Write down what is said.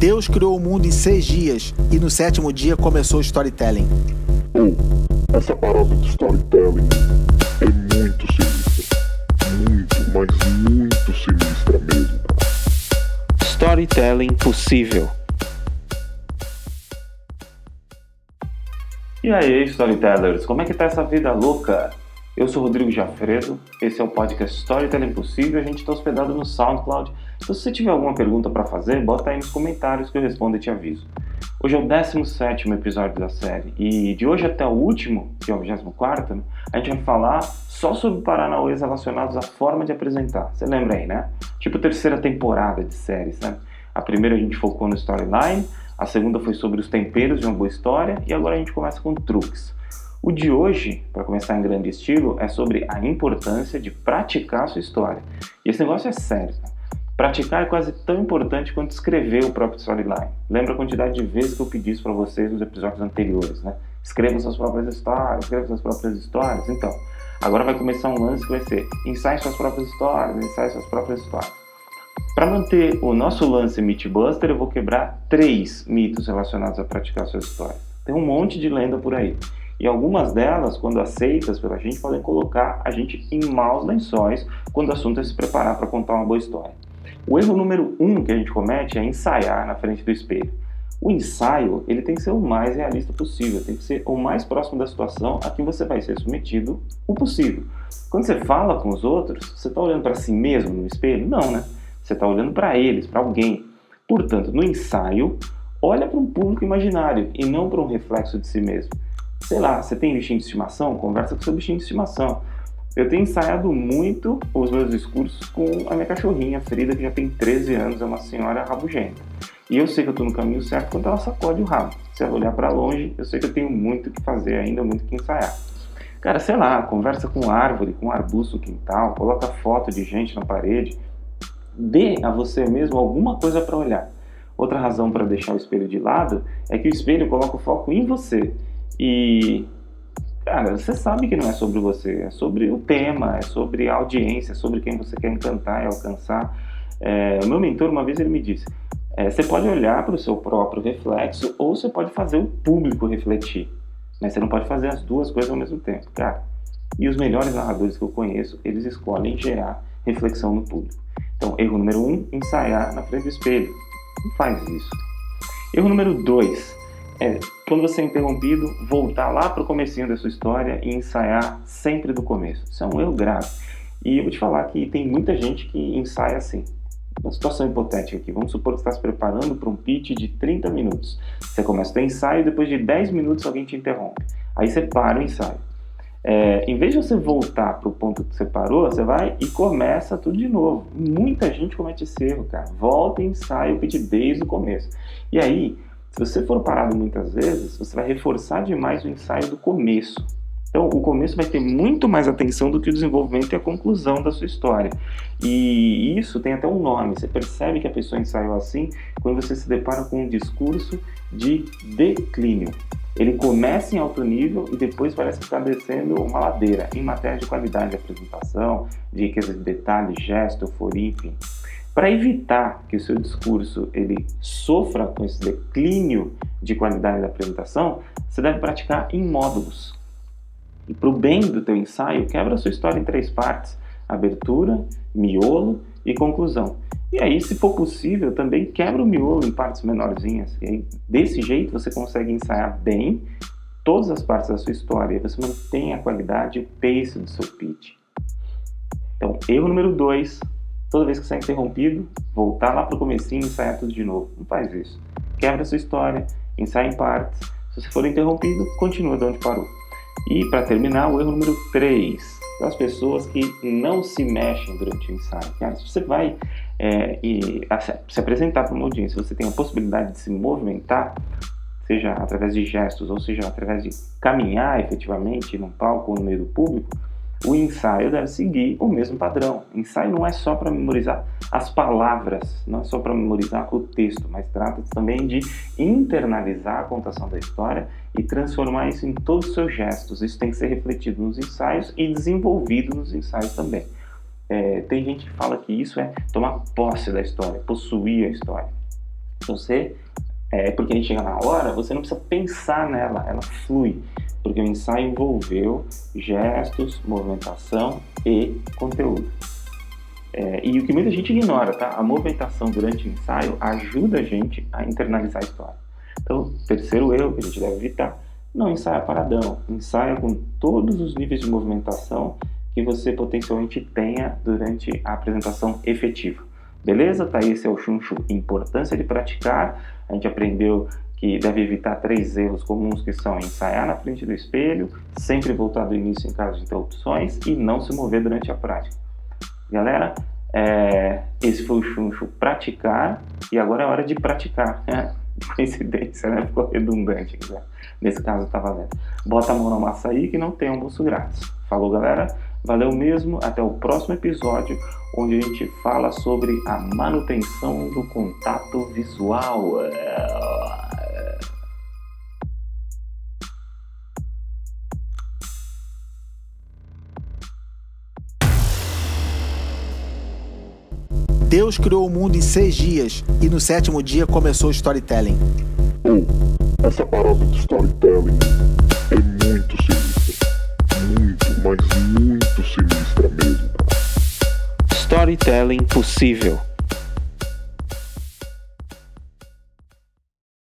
Deus criou o mundo em seis dias e no sétimo dia começou o storytelling. Oh, essa parada de storytelling é muito sinistra. Muito, mas muito sinistra mesmo. Storytelling possível. E aí, storytellers, como é que tá essa vida louca? Eu sou Rodrigo Jafredo, esse é o podcast Storytelling Possível, a gente está hospedado no SoundCloud. Se você tiver alguma pergunta para fazer, bota aí nos comentários que eu respondo e te aviso. Hoje é o 17 episódio da série e de hoje até o último, que é o 24, a gente vai falar só sobre paranauês relacionados à forma de apresentar. Você lembra aí, né? Tipo terceira temporada de séries, né? A primeira a gente focou no storyline, a segunda foi sobre os temperos de uma boa história e agora a gente começa com truques. O de hoje, para começar em grande estilo, é sobre a importância de praticar a sua história. E esse negócio é sério. Né? Praticar é quase tão importante quanto escrever o próprio storyline. Lembra a quantidade de vezes que eu pedi isso para vocês nos episódios anteriores, né? Escrevam suas próprias histórias, escrevam suas próprias histórias. Então, agora vai começar um lance que vai ser ensaie suas próprias histórias, ensaie suas próprias histórias. Para manter o nosso lance Mythbuster, eu vou quebrar três mitos relacionados a praticar a sua história. Tem um monte de lenda por aí. E algumas delas, quando aceitas pela gente, podem colocar a gente em maus lençóis quando o assunto é se preparar para contar uma boa história. O erro número um que a gente comete é ensaiar na frente do espelho. O ensaio ele tem que ser o mais realista possível, tem que ser o mais próximo da situação a que você vai ser submetido o possível. Quando você fala com os outros, você está olhando para si mesmo no espelho? Não, né? Você está olhando para eles, para alguém. Portanto, no ensaio, olha para um público imaginário e não para um reflexo de si mesmo sei lá, você tem bichinho de estimação? Conversa com seu bichinho de estimação. Eu tenho ensaiado muito os meus discursos com a minha cachorrinha, Frida, que já tem 13 anos, é uma senhora rabugenta. E eu sei que eu estou no caminho certo quando ela sacode o rabo. Se ela olhar para longe, eu sei que eu tenho muito que fazer ainda, muito que ensaiar. Cara, sei lá, conversa com árvore, com arbusto no quintal, coloca foto de gente na parede. Dê a você mesmo alguma coisa para olhar. Outra razão para deixar o espelho de lado é que o espelho coloca o foco em você e, cara, você sabe que não é sobre você, é sobre o tema, é sobre a audiência, é sobre quem você quer encantar e alcançar. É, o meu mentor, uma vez, ele me disse: é, você pode olhar para o seu próprio reflexo ou você pode fazer o público refletir. Mas você não pode fazer as duas coisas ao mesmo tempo, cara. E os melhores narradores que eu conheço, eles escolhem gerar reflexão no público. Então, erro número um, ensaiar na frente do espelho. Não faz isso. Erro número dois, é, quando você é interrompido, voltar lá para o comecinho da sua história e ensaiar sempre do começo. Isso é um erro grave. E eu vou te falar que tem muita gente que ensaia assim. Uma situação hipotética aqui. Vamos supor que você está se preparando para um pitch de 30 minutos. Você começa o ensaio e depois de 10 minutos alguém te interrompe. Aí você para o ensaio. É, em vez de você voltar para o ponto que você parou, você vai e começa tudo de novo. Muita gente comete esse erro, cara. Volta e ensaia o pitch desde o começo. E aí, se você for parado muitas vezes, você vai reforçar demais o ensaio do começo. Então, o começo vai ter muito mais atenção do que o desenvolvimento e a conclusão da sua história. E isso tem até um nome. Você percebe que a pessoa ensaiou assim quando você se depara com um discurso de declínio. Ele começa em alto nível e depois parece está descendo uma ladeira em matéria de qualidade de apresentação, de riqueza de detalhes, gesto, euforia, enfim. Para evitar que o seu discurso ele sofra com esse declínio de qualidade da apresentação, você deve praticar em módulos. E para o bem do teu ensaio, quebra a sua história em três partes: abertura, miolo e conclusão. E aí, se for possível, também quebra o miolo em partes menorzinhas. E aí, desse jeito você consegue ensaiar bem todas as partes da sua história. E você mantém a qualidade e o pace do seu pitch. Então, erro número dois, toda vez que você é interrompido, voltar lá para o comecinho e ensaiar tudo de novo. Não faz isso. Quebra a sua história, ensaia em partes. Se você for interrompido, continua de onde parou. E para terminar, o erro número 3. As pessoas que não se mexem durante o ensaio. Cara, se você vai é, e, se apresentar para uma audiência, você tem a possibilidade de se movimentar, seja através de gestos ou seja através de caminhar efetivamente num palco ou no meio do público, o ensaio deve seguir o mesmo padrão. Ensaio não é só para memorizar as palavras, não é só para memorizar o texto, mas trata-se também de internalizar a contação da história e transformar isso em todos os seus gestos. Isso tem que ser refletido nos ensaios e desenvolvido nos ensaios também. É, tem gente que fala que isso é tomar posse da história, possuir a história. Você, é, porque a gente chega na hora, você não precisa pensar nela, ela flui. Porque o ensaio envolveu gestos, movimentação e conteúdo. É, e o que muita gente ignora, tá? A movimentação durante o ensaio ajuda a gente a internalizar a história. Então, terceiro erro que a gente deve evitar, não ensaia paradão, ensaia com todos os níveis de movimentação que você potencialmente tenha durante a apresentação efetiva. Beleza? Tá, esse é o chuncho importância de praticar. A gente aprendeu que deve evitar três erros comuns que são ensaiar na frente do espelho, sempre voltar do início em caso de interrupções e não se mover durante a prática. Galera, é, esse foi o chuncho praticar e agora é hora de praticar. Né? Coincidência, né? Ficou redundante. Né? Nesse caso tá valendo. Bota a mão na massa aí que não tem almoço grátis. Falou, galera? Valeu mesmo. Até o próximo episódio, onde a gente fala sobre a manutenção do contato visual. Deus criou o mundo em seis dias e no sétimo dia começou o storytelling. Oh, essa parada de storytelling mas muito sinistra mesmo. Storytelling possível.